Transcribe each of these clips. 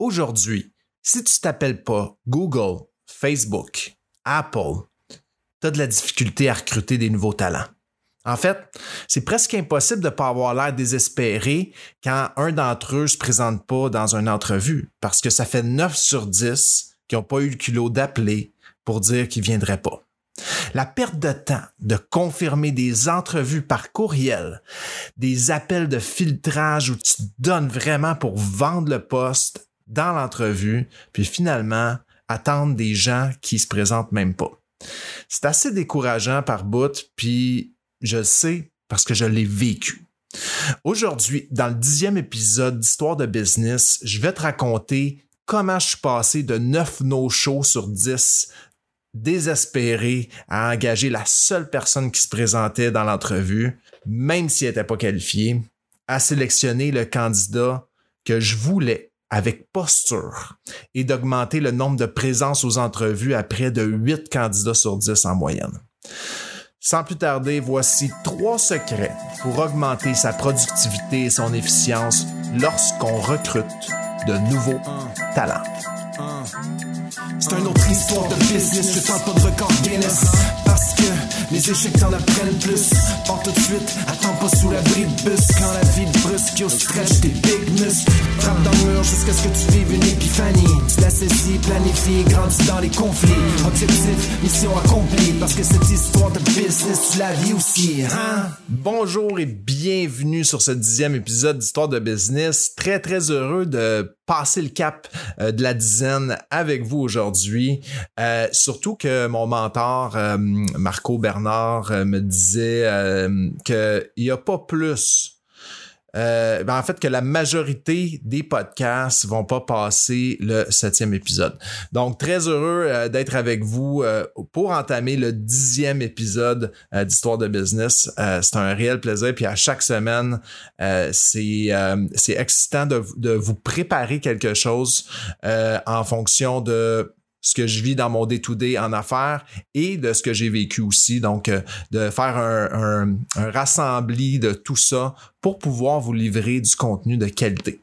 Aujourd'hui, si tu t'appelles pas Google, Facebook, Apple, tu as de la difficulté à recruter des nouveaux talents. En fait, c'est presque impossible de ne pas avoir l'air désespéré quand un d'entre eux ne se présente pas dans une entrevue, parce que ça fait 9 sur 10 qui n'ont pas eu le culot d'appeler pour dire qu'ils ne viendraient pas. La perte de temps de confirmer des entrevues par courriel, des appels de filtrage où tu donnes vraiment pour vendre le poste dans l'entrevue, puis finalement attendre des gens qui se présentent même pas. C'est assez décourageant par bout, puis je sais parce que je l'ai vécu. Aujourd'hui, dans le dixième épisode d'Histoire de business, je vais te raconter comment je suis passé de 9 no-shows sur 10 désespéré à engager la seule personne qui se présentait dans l'entrevue, même s'il n'était pas qualifié, à sélectionner le candidat que je voulais avec posture et d'augmenter le nombre de présences aux entrevues à près de 8 candidats sur 10 en moyenne. Sans plus tarder, voici trois secrets pour augmenter sa productivité et son efficience lorsqu'on recrute de nouveaux talents. C'est une autre histoire de business, je tente pas de record Guinness. Parce que les échecs t'en apprennent plus. Pars tout de suite, attends pas sous l'abri de bus. Quand la vie te brusque, yo stretch tes big muscles. Frappe dans le mur jusqu'à ce que tu vives une épiphanie. Tu la saisis, planifie, grandis dans les conflits. Objectif, mission accomplie. Parce que cette histoire de business, tu la vis aussi. Hein? Bonjour et bienvenue sur ce dixième épisode d'Histoire de business. Très très heureux de passer le cap euh, de la dizaine avec vous aujourd'hui. Euh, surtout que mon mentor, euh, Marco Bernard, me disait qu'il n'y a pas plus euh, ben en fait que la majorité des podcasts vont pas passer le septième épisode. Donc très heureux euh, d'être avec vous euh, pour entamer le dixième épisode d'Histoire de business. c'est un réel plaisir. Puis à chaque semaine, c'est c'est excitant de, de vous préparer quelque chose en fonction de ce que je vis dans mon day-to-day en affaires et de ce que j'ai vécu aussi. Donc, euh, de faire un, un, rassembli de tout ça pour pouvoir vous livrer du contenu de qualité.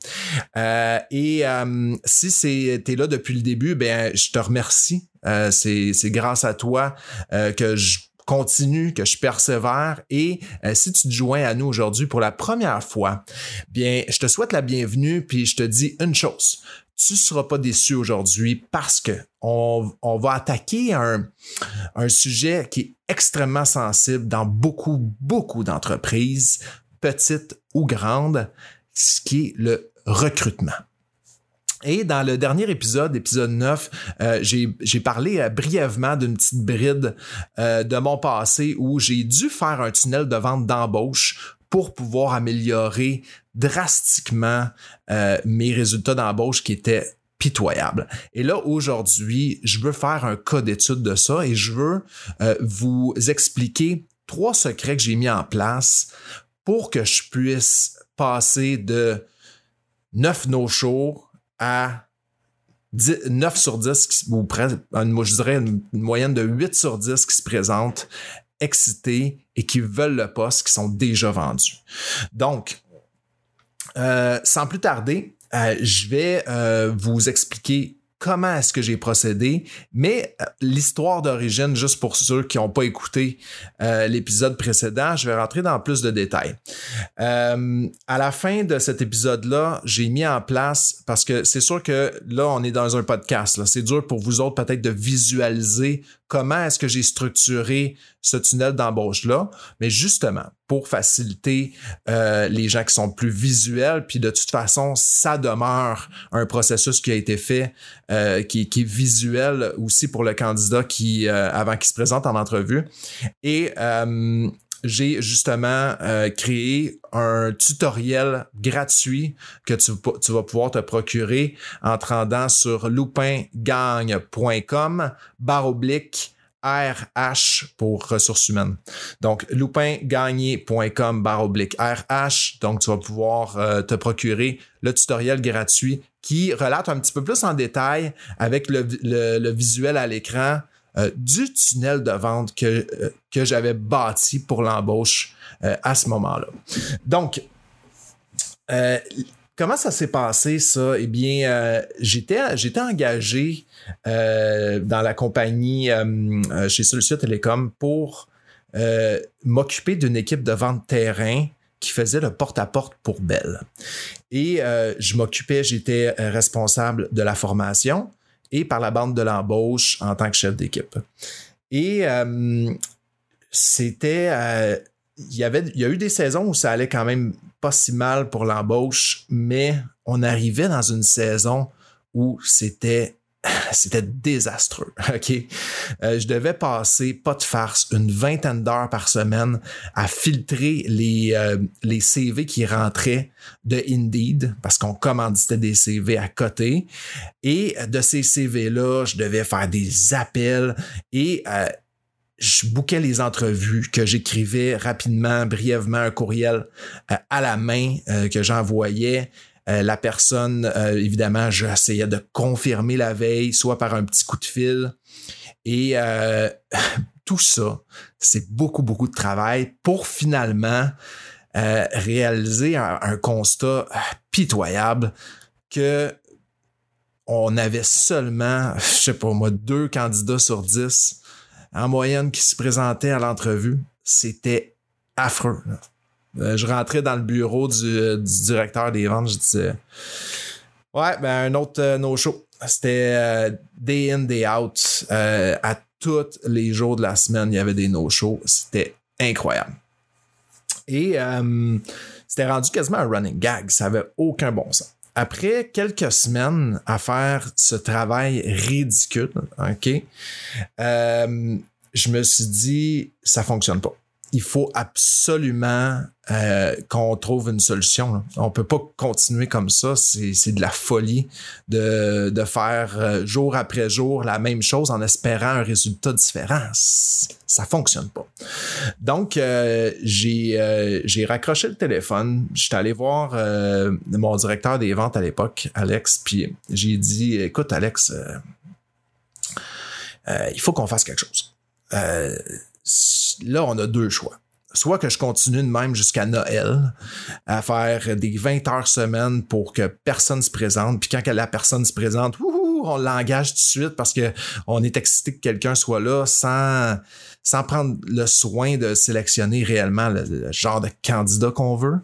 Euh, et euh, si tu es là depuis le début, ben je te remercie. c'est grâce à toi que je continue, que je persévère. Et si tu te joins à nous aujourd'hui pour la première fois, bien, je te souhaite la bienvenue, puis je te dis une chose tu ne seras pas déçu aujourd'hui parce que on, va attaquer un, un, sujet qui est extrêmement sensible dans beaucoup, beaucoup d'entreprises, petites ou grandes, ce qui est le recrutement. Et dans le dernier épisode, épisode 9, euh, j'ai parlé euh, brièvement d'une petite bride euh, de mon passé où j'ai dû faire un tunnel de vente d'embauche pour pouvoir améliorer drastiquement euh, mes résultats d'embauche qui étaient pitoyables. Et là, aujourd'hui, je veux faire un cas d'étude de ça et je veux euh, vous expliquer trois secrets que j'ai mis en place pour que je puisse passer de 9 no-shows à 9 sur 10, ou presque, je dirais une moyenne de 8 sur 10 qui se présentent excités et qui veulent le poste, qui sont déjà vendus. Donc, euh, sans plus tarder, euh, je vais euh, vous expliquer comment est-ce que j'ai procédé, mais l'histoire d'origine, juste pour ceux qui n'ont pas écouté l'épisode précédent, je vais rentrer dans plus de détails. à la fin de cet épisode-là, j'ai mis en place, parce que c'est sûr que là, on est dans un podcast, c'est dur pour vous autres peut-être de visualiser comment est-ce que j'ai structuré ce tunnel d'embauche-là, mais justement pour faciliter euh, les gens qui sont plus visuels, puis de toute façon, ça demeure un processus qui a été fait, euh, qui, est visuel aussi pour le candidat qui, euh, avant qu'il se présente en entrevue. Et j'ai justement créé un tutoriel gratuit que tu, vas pouvoir te procurer en te rendant sur loupingagne.com barre oblique RH pour ressources humaines. Donc, loupingagné.com barre oblique RH. Donc, tu vas pouvoir euh, te procurer le tutoriel gratuit qui relate un petit peu plus en détail avec le, visuel à l'écran euh, du tunnel de vente que, euh, que j'avais bâti pour l'embauche à ce moment-là. Donc, comment ça s'est passé, ça? Eh bien, euh, j'étais, j'étais engagé euh, dans la compagnie chez Solution Télécom pour m'occuper d'une équipe de vente terrain qui faisait le porte-à-porte pour Bell. Et je m'occupais, j'étais responsable de la formation et par la bande de l'embauche en tant que chef d'équipe. Et c'était il y il y a eu des saisons où ça allait quand même pas si mal pour l'embauche, mais on arrivait dans une saison où c'était c'était désastreux. OK? Euh, je devais passer, pas de farce, une vingtaine d'heures par semaine à filtrer les, euh, CV qui rentraient de Indeed parce qu'on commanditait des CV à côté. Et de ces CV-là, je devais faire des appels et euh, je bouquais les entrevues, que j'écrivais rapidement, brièvement un courriel à la main que j'envoyais. Euh, la personne, évidemment, j'essayais de confirmer la veille, soit par un petit coup de fil. Et tout ça, c'est beaucoup, beaucoup de travail pour finalement réaliser un, un, constat pitoyable que on avait seulement, je sais pas moi, deux candidats sur dix en moyenne qui se présentaient à l'entrevue. C'était affreux. Euh, je rentrais dans le bureau du, directeur des ventes, je disais Ouais, ben un autre euh, no-show. C'était euh, day in, day out. à tous les jours de la semaine, il y avait des no-shows. C'était incroyable. Et c'était rendu quasiment un running gag. Ça avait aucun bon sens après quelques semaines à faire ce travail ridicule, OK, je me suis dit, ça fonctionne pas il faut absolument euh, qu'on trouve une solution. On peut pas continuer comme ça. C'est de la folie de, faire euh, jour après jour la même chose en espérant un résultat différent. Ça fonctionne pas. Donc, euh, j'ai raccroché le téléphone. J'étais allé voir mon directeur des ventes à l'époque, Alex, puis j'ai dit, écoute, Alex, il faut qu'on fasse quelque chose là, on a deux choix. Soit que je continue de même jusqu'à Noël à faire des 20 heures semaine pour que personne se présente. Puis quand la personne se présente, on l'engage tout de suite parce que on est excité que quelqu'un soit là sans, sans prendre le soin de sélectionner réellement le, genre de candidat qu'on veut.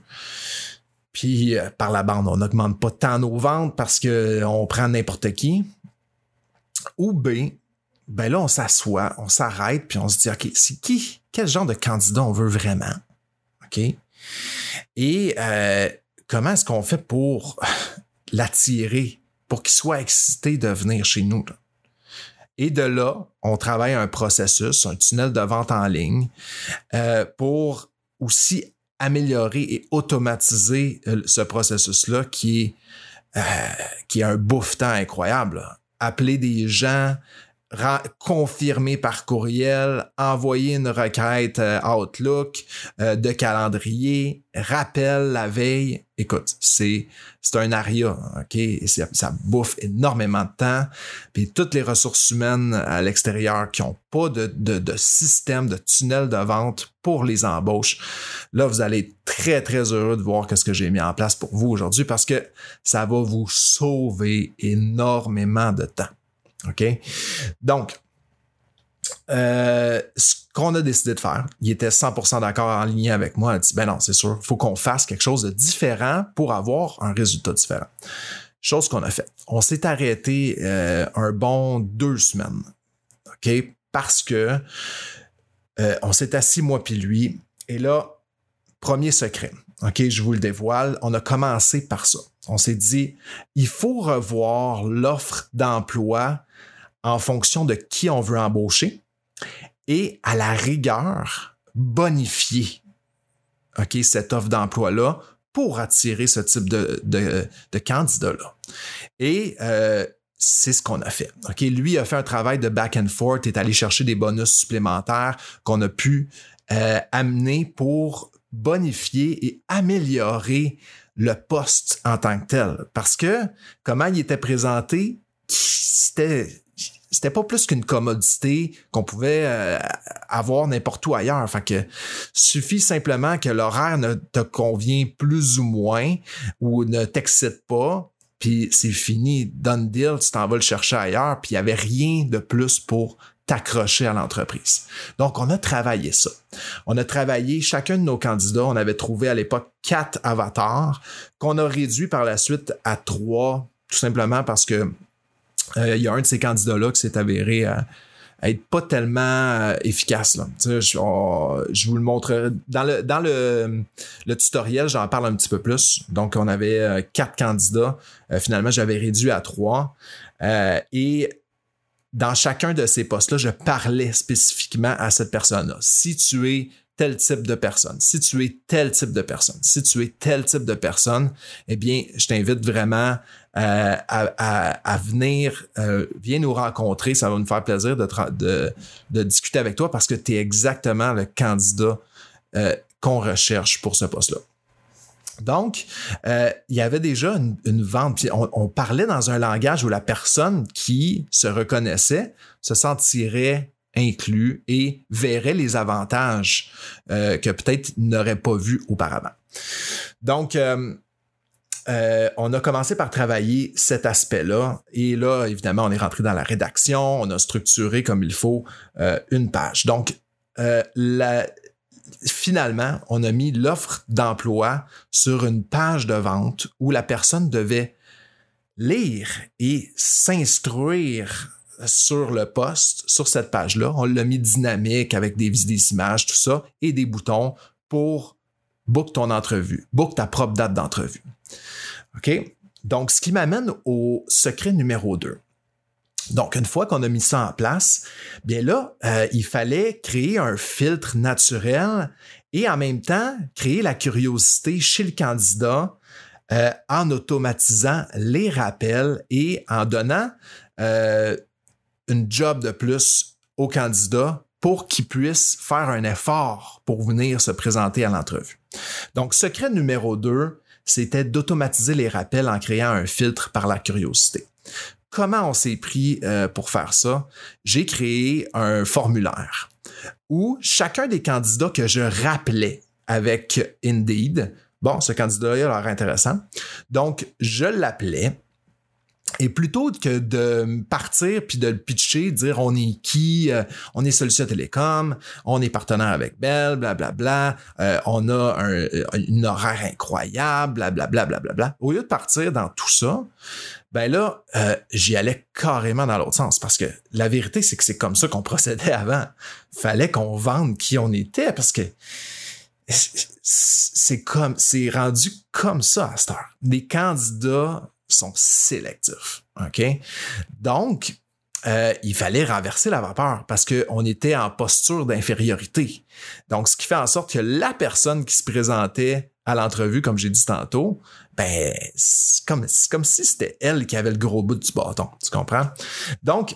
Puis euh, par la bande, on n'augmente pas tant nos ventes parce qu'on prend n'importe qui. Ou B, ben là, on s'assoit, on s'arrête, puis on se dit, OK, c'est qui, quel genre de candidat on veut vraiment? OK? Et euh, comment est-ce qu'on fait pour l'attirer, pour qu'il soit excité de venir chez nous? Et de là, on travaille un processus, un tunnel de vente en ligne euh, pour aussi améliorer et automatiser euh, ce processus-là qui est, un bouffe-temps incroyable. Appeler des gens, confirmer par courriel, envoyer une requête euh, Outlook euh, de calendrier, rappel la veille. Écoute, c'est c'est un aria, ok, ça, bouffe énormément de temps. Puis toutes les ressources humaines à l'extérieur qui ont pas de, de, de, système de tunnel de vente pour les embauches, là vous allez être très très heureux de voir ce que j'ai mis en place pour vous aujourd'hui parce que ça va vous sauver énormément de temps. OK? Donc, euh, ce qu'on a décidé de faire, il était 100% d'accord en ligne avec moi. Il a dit, ben non, c'est sûr, il faut qu'on fasse quelque chose de différent pour avoir un résultat différent. Chose qu'on a fait. On s'est arrêté euh, un bon deux semaines. OK? Parce que euh, on s'est assis, moi puis lui. Et là, premier secret. OK, je vous le dévoile. On a commencé par ça. On s'est dit, il faut revoir l'offre d'emploi en fonction de qui on veut embaucher et à la rigueur, bonifier cette offre d'emploi-là pour attirer ce type de, de, candidat-là. Et euh, c'est ce qu'on a fait. Lui a fait un travail de back and forth, est allé chercher des bonus supplémentaires qu'on a pu euh, amener pour bonifier et améliorer le poste en tant que tel. Parce que comment il était présenté, c'était c'était pas plus qu'une commodité qu'on pouvait euh, avoir n'importe où ailleurs. Fait que suffit simplement que l'horaire ne te convient plus ou moins ou ne t'excite pas, puis c'est fini, done deal, tu t'en vas le chercher ailleurs, puis il y avait rien de plus pour t'accrocher à l'entreprise. Donc, on a travaillé ça. On a travaillé chacun de nos candidats. On avait trouvé à l'époque quatre avatars qu'on a réduit par la suite à trois, tout simplement parce que euh, il y a un de ces candidats-là qui s'est avéré à, être pas tellement euh, efficace. Je, vous le montre dans le tutoriel, j'en parle un petit peu plus. Donc, on avait euh, quatre candidats. finalement, j'avais réduit à trois. et dans chacun de ces postes-là, je parlais spécifiquement à cette personne-là. Si tu es tel type de personne, si tu es tel type de personne, si tu es tel type de personne, eh bien, je t'invite vraiment euh, à, venir, euh, viens nous rencontrer, ça va nous faire plaisir de, discuter avec toi parce que tu es exactement le candidat euh, qu'on recherche pour ce poste-là. Donc, euh, il y avait déjà une, vente. Puis on, parlait dans un langage où la personne qui se reconnaissait se sentirait inclus et verrait les avantages euh, que peut-être n'aurait pas vu auparavant. Donc, euh, on a commencé par travailler cet aspect-là. Et là, évidemment, on est rentré dans la rédaction, on a structuré comme il faut une page. Donc, la, finalement, on a mis l'offre d'emploi sur une page de vente où la personne devait lire et s'instruire sur le poste, sur cette page-là. On l'a mis dynamique avec des, images, tout ça, et des boutons pour book ton entrevue, book ta propre date d'entrevue. OK? Donc, ce qui m'amène au secret numéro 2. Donc, une fois qu'on a mis ça en place, bien là, euh, il fallait créer un filtre naturel et en même temps créer la curiosité chez le candidat euh, en automatisant les rappels et en donnant euh, une job de plus au candidat pour qu'il puisse faire un effort pour venir se présenter à l'entrevue. Donc, secret numéro 2, c'était d'automatiser les rappels en créant un filtre par la curiosité comment on s'est pris euh, pour faire ça? J'ai créé un formulaire où chacun des candidats que je rappelais avec Indeed, bon, ce candidat-là a l'air intéressant, donc je l'appelais. Et plutôt que de partir puis de le pitcher, dire on est qui, euh, on est Solution Télécom, on est partenaire avec Bell, blablabla, bla, bla, euh, on a un, une horaire incroyable, blablabla, bla, bla, Au lieu de partir dans tout ça, ben là, euh, j'y allais carrément dans l'autre sens parce que la vérité, c'est que c'est comme ça qu'on procédait avant. Fallait qu'on vende qui on était parce que c'est comme, c'est rendu comme ça à cette heure. Les candidats sont sélectifs. OK? Donc, euh, il fallait renverser la vapeur parce qu'on était en posture d'infériorité. Donc, ce qui fait en sorte que la personne qui se présentait à l'entrevue, comme j'ai dit tantôt, ben, c'est comme, si c'était elle qui avait le gros bout du bâton. Tu comprends? Donc,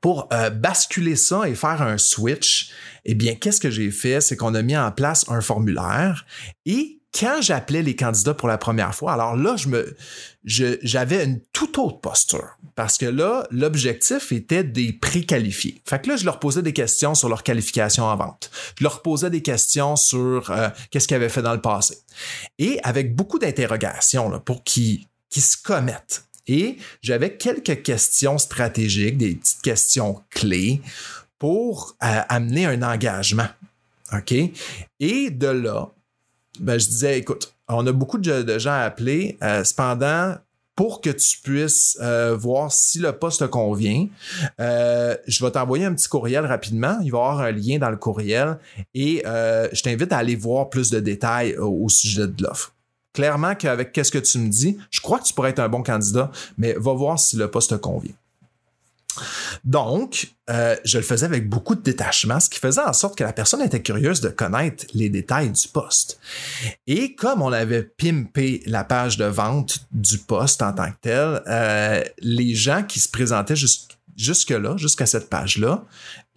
pour euh, basculer ça et faire un switch, eh bien, qu'est-ce que j'ai fait? C'est qu'on a mis en place un formulaire et quand j'appelais les candidats pour la première fois, alors là, je me, j'avais une toute autre posture parce que là, l'objectif était des préqualifiés. Fait que là, je leur posais des questions sur leur qualification en vente. Je leur posais des questions sur euh, qu'est-ce qu'ils avaient fait dans le passé. Et avec beaucoup d'interrogations pour qu'ils qui se commettent. Et j'avais quelques questions stratégiques, des petites questions clés pour euh, amener un engagement. OK? Et de là, ben, je disais, écoute, on a beaucoup de, gens à appeler. Euh, cependant, pour que tu puisses euh, voir si le poste te convient, euh, je vais t'envoyer un petit courriel rapidement. Il va y avoir un lien dans le courriel et je t'invite à aller voir plus de détails au, sujet de l'offre. Clairement qu'avec qu'est-ce que tu me dis, je crois que tu pourrais être un bon candidat, mais va voir si le poste te convient. Donc, euh, je le faisais avec beaucoup de détachement, ce qui faisait en sorte que la personne était curieuse de connaître les détails du poste. Et comme on avait pimpé la page de vente du poste en tant que tel, euh, les gens qui se présentaient jusque-là, jusqu'à cette page-là,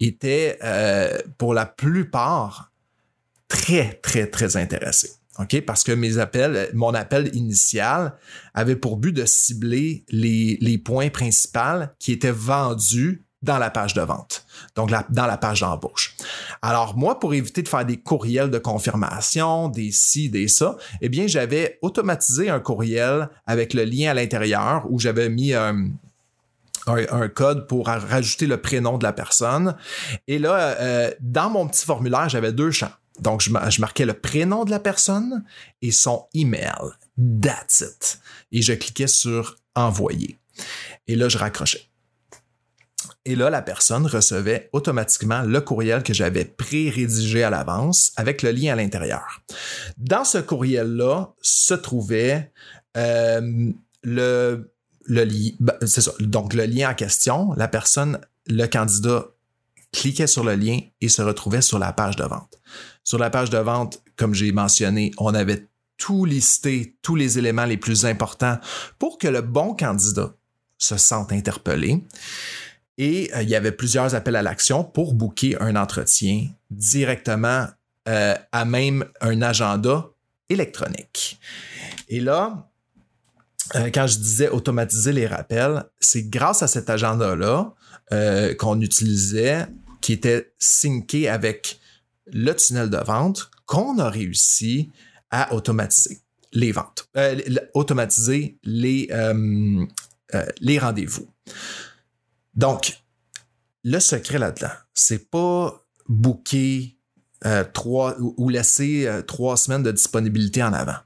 étaient euh, pour la plupart très, très, très intéressés. OK? Parce que mes appels, mon appel initial avait pour but de cibler les, points principaux qui étaient vendus dans la page de vente, donc dans la page d'embauche. Alors moi, pour éviter de faire des courriels de confirmation, des ci, des ça, eh bien j'avais automatisé un courriel avec le lien à l'intérieur où j'avais mis un, un, code pour rajouter le prénom de la personne. Et là, euh, dans mon petit formulaire, j'avais deux champs. Donc, je, marquais le prénom de la personne et son email. That's it. Et je cliquais sur envoyer. Et là, je raccrochais. Et là, la personne recevait automatiquement le courriel que j'avais pré-rédigé à l'avance avec le lien à l'intérieur. Dans ce courriel-là se trouvait euh, le, lien, donc le lien en question, la personne, le candidat cliquait sur le lien et se retrouvait sur la page de vente. Sur la page de vente, comme j'ai mentionné, on avait tout listé, tous les éléments les plus importants pour que le bon candidat se sente interpellé. Et euh, il y avait plusieurs appels à l'action pour booker un entretien directement euh, à même un agenda électronique. Et là, euh, quand je disais automatiser les rappels, c'est grâce à cet agenda-là qu'on utilisait, qui était synché avec le tunnel de vente, qu'on a réussi à automatiser les automatiser les, les rendez-vous. Donc, le secret là-dedans, c'est pas booker euh, trois ou laisser euh, trois semaines de disponibilité en avant.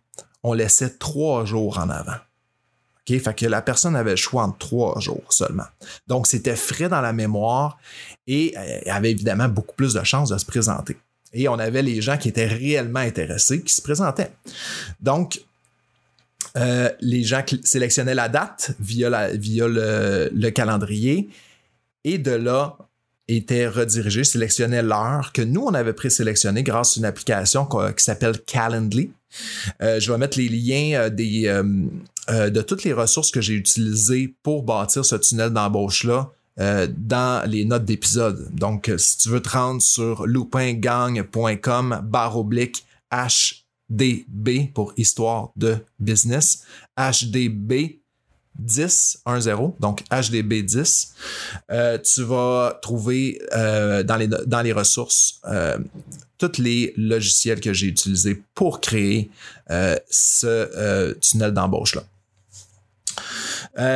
On laissait trois jours en avant. OK? Fait que la personne avait le choix en trois jours seulement. Donc, c'était frais dans la mémoire et euh, avait évidemment beaucoup plus de chances de se présenter. Et on avait les gens qui étaient réellement intéressés qui se présentaient. Donc, euh, les gens sélectionnaient la date via, le, calendrier et de là étaient redirigés, sélectionnaient l'heure que nous, on avait présélectionné grâce à une application qui s'appelle Calendly. Euh, je vais mettre les liens euh, de toutes les ressources que j'ai utilisées pour bâtir ce tunnel d'embauche-là dans les notes d'épisode. Donc, si tu veux te rendre sur loupingang.com barre oblique HDB pour histoire de business. HDB 10, 1, 0, donc HDB 10. Euh, tu vas trouver euh, dans, les, dans les ressources euh, tous les logiciels que j'ai utilisés pour créer ce tunnel d'embauche-là.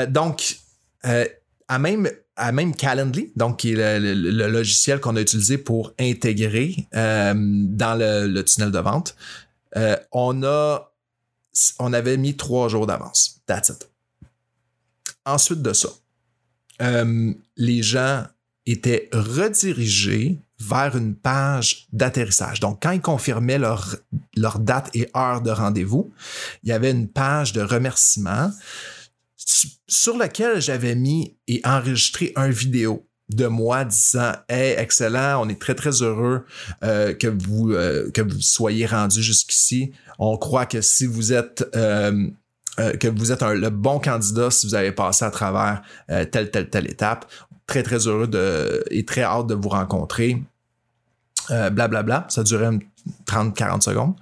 donc, à même, même Calendly, donc qui est le, logiciel qu'on a utilisé pour intégrer dans le, tunnel de vente, euh, on, avait mis trois jours d'avance. That's it. Ensuite de ça, euh, les gens étaient redirigés vers une page d'atterrissage. Donc, quand ils confirmaient leur, leur date et heure de rendez-vous, il y avait une page de remerciement sur laquelle j'avais mis et enregistré un vidéo de moi disant Hey, excellent, on est très très heureux euh, que vous euh, que vous soyez rendu jusqu'ici. On croit que si vous êtes euh, que vous êtes le bon candidat si vous avez passé à travers telle telle telle étape. Très très heureux de et très hâte de vous rencontrer. Blablabla. Bla, bla. Ça durait 30-40 secondes.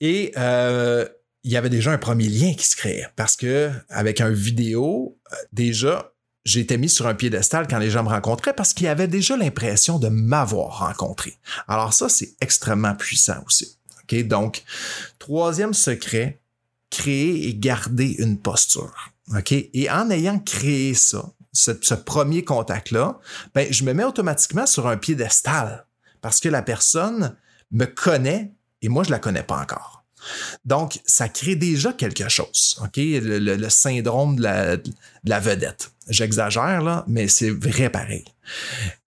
Et il y avait déjà un premier lien qui se créait parce que avec un vidéo, déjà, j'étais mis sur un piédestal quand les gens me rencontraient parce qu'ils avaient déjà l'impression de m'avoir rencontré. Alors ça, c'est extrêmement puissant aussi. OK? Donc, troisième secret, créer et garder une posture. OK? Et en ayant créé ça, ce, premier contact-là, ben, je me mets automatiquement sur un piédestal parce que la personne me connaît et moi, je la connais pas encore. Donc, ça crée déjà quelque chose, OK? Le, syndrome de la, vedette. J'exagère, là, mais c'est vrai pareil.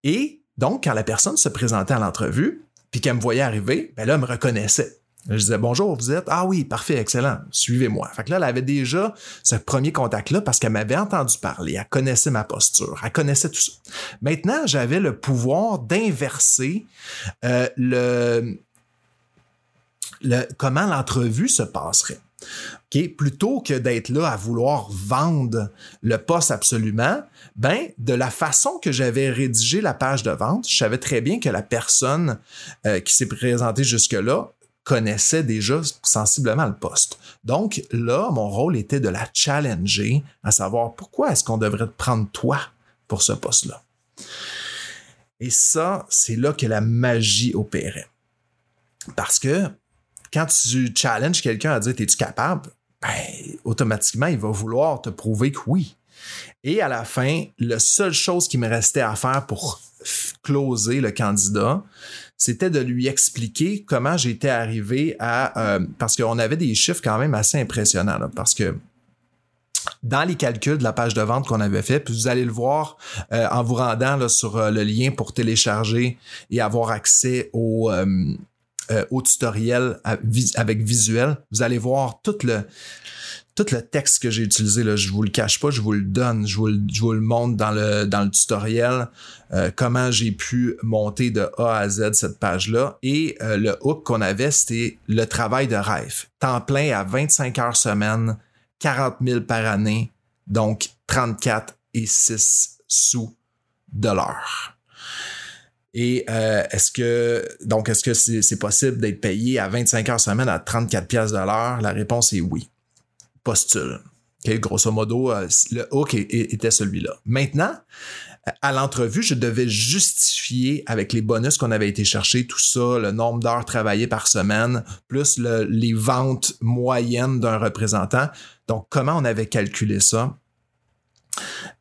Et donc, quand la personne se présentait à l'entrevue, puis qu'elle me voyait arriver, ben là, elle me reconnaissait. Je disais bonjour, vous êtes? Ah oui, parfait, excellent, suivez-moi. Fait que là, elle avait déjà ce premier contact-là parce qu'elle m'avait entendu parler, elle connaissait ma posture, elle connaissait tout ça. Maintenant, j'avais le pouvoir d'inverser euh, le, comment l'entrevue se passerait. Plutôt que d'être là à vouloir vendre le poste absolument, ben, de la façon que j'avais rédigé la page de vente, je savais très bien que la personne euh, qui s'est présentée jusque-là connaissait déjà sensiblement le poste. Donc là, mon rôle était de la challenger, à savoir pourquoi est-ce qu'on devrait te prendre toi pour ce poste-là. Et ça, c'est là que la magie opérait. Parce que quand tu challenges quelqu'un à dire es-tu capable, ben, automatiquement, il va vouloir te prouver que oui. Et à la fin, la seule chose qui me restait à faire pour closer le candidat, c'était de lui expliquer comment j'étais arrivé à... Euh, parce qu'on avait des chiffres quand même assez impressionnants, parce que dans les calculs de la page de vente qu'on avait fait, puis vous allez le voir euh, en vous rendant sur euh, le lien pour télécharger et avoir accès au, au tutoriel avec visuel, vous allez voir tout le, tout le texte que j'ai utilisé, là, je vous le cache pas, je vous le donne, je vous le, je vous le montre dans le, dans le tutoriel, euh, comment j'ai pu monter de A à Z cette page-là. Et euh, le hook qu'on avait, c'était le travail de rêve. Temps plein à 25 heures semaine, 40 000 par année, donc 34 et 6 sous de l'heure. Et euh, est-ce que donc est-ce que c'est possible d'être payé à 25 heures semaine à 34 pièces de l'heure? La réponse est oui postule. grosso modo, euh, le hook était celui-là. Maintenant, à l'entrevue, je devais justifier avec les bonus qu'on avait été chercher, tout ça, le nombre d'heures travaillées par semaine, plus les ventes moyennes d'un représentant. Donc, comment on avait calculé ça?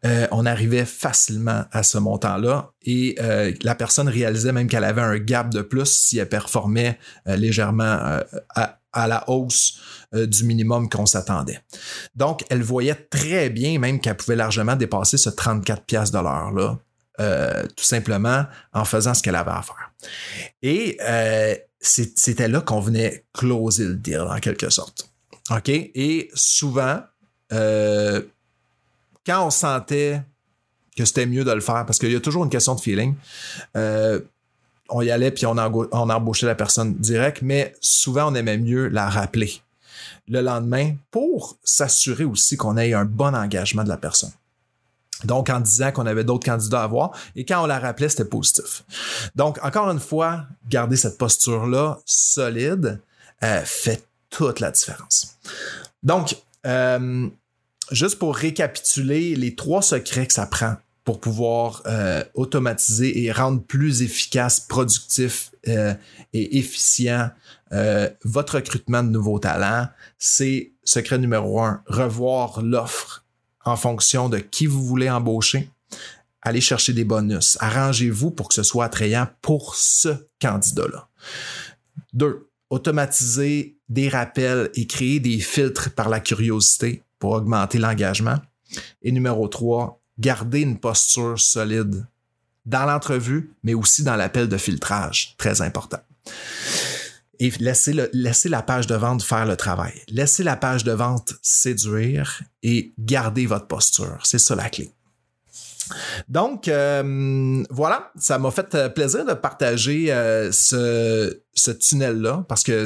Euh, on arrivait facilement à ce montant-là et euh, la personne réalisait même qu'elle avait un gap de plus si elle performait légèrement à, la hausse euh, du minimum qu'on s'attendait. Donc, elle voyait très bien même qu'elle pouvait largement dépasser ce 34 pièces de l'heure là, euh, tout simplement en faisant ce qu'elle avait à faire. Et euh, c'était là qu'on venait closer le deal en quelque sorte. OK? Et souvent, quand on sentait que c'était mieux de le faire, parce qu'il y a toujours une question de feeling, on y allait puis on, on embauchait la personne direct, mais souvent on aimait mieux la rappeler le lendemain pour s'assurer aussi qu'on ait un bon engagement de la personne. Donc, en disant qu'on avait d'autres candidats à voir, et quand on la rappelait, c'était positif. Donc, encore une fois, garder cette posture-là solide euh, fait toute la différence. Donc, euh, juste pour récapituler les trois secrets que ça prend pour pouvoir euh, automatiser et rendre plus efficace, productif euh, et efficient euh, votre recrutement de nouveaux talents, c'est secret numéro un, revoir l'offre en fonction de qui vous voulez embaucher. Allez chercher des bonus. Arrangez-vous pour que ce soit attrayant pour ce candidat-là. Deux, automatiser des rappels et créer des filtres par la curiosité pour augmenter l'engagement. Et numéro trois, garder une posture solide dans l'entrevue, mais aussi dans l'appel de filtrage, très important. Et laisser, la page de vente faire le travail. Laissez la page de vente séduire et garder votre posture. C'est ça la clé. Donc, euh, voilà, ça m'a fait euh, plaisir de partager euh, ce tunnel-là parce que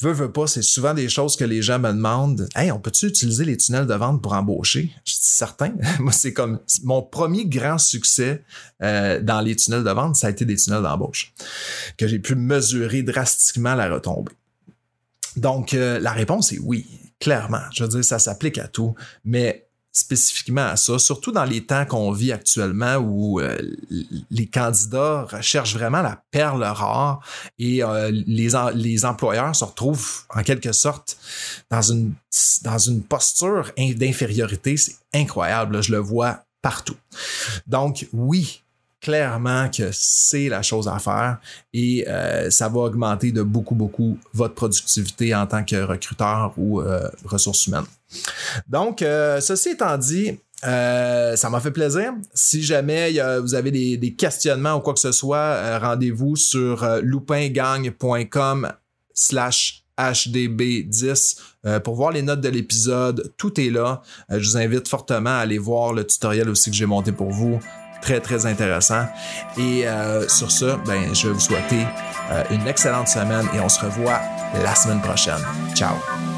veux, veux pas, c'est souvent des choses que les gens me demandent. Hey, on peut-tu utiliser les tunnels de vente pour embaucher? Je dis certain. Moi, c'est comme mon premier grand succès euh, dans les tunnels de vente, ça a été des tunnels d'embauche. Que j'ai pu mesurer drastiquement la retombée. Donc, euh, la réponse est oui, clairement. Je veux dire, ça s'applique à tout. Mais spécifiquement à ça, surtout dans les temps qu'on vit actuellement où euh, les candidats recherchent vraiment la perle rare et euh, les, les employeurs se retrouvent en quelque sorte dans une, dans une posture d'infériorité. C'est incroyable, je le vois partout. Donc oui, clairement que c'est la chose à faire et euh, ça va augmenter de beaucoup, beaucoup votre productivité en tant que recruteur ou ressources humaines. Donc, euh, ceci étant dit, euh, ça m'a fait plaisir. Si jamais vous avez des, questionnements ou quoi que ce soit, euh, rendez-vous sur loupingang.com slash HDB10 pour voir les notes de l'épisode. Tout est là. je vous invite fortement à aller voir le tutoriel aussi que j'ai monté pour vous. Très, très intéressant. Et sur ce, ben, je vais vous souhaiter une excellente semaine et on se revoit la semaine prochaine. Ciao!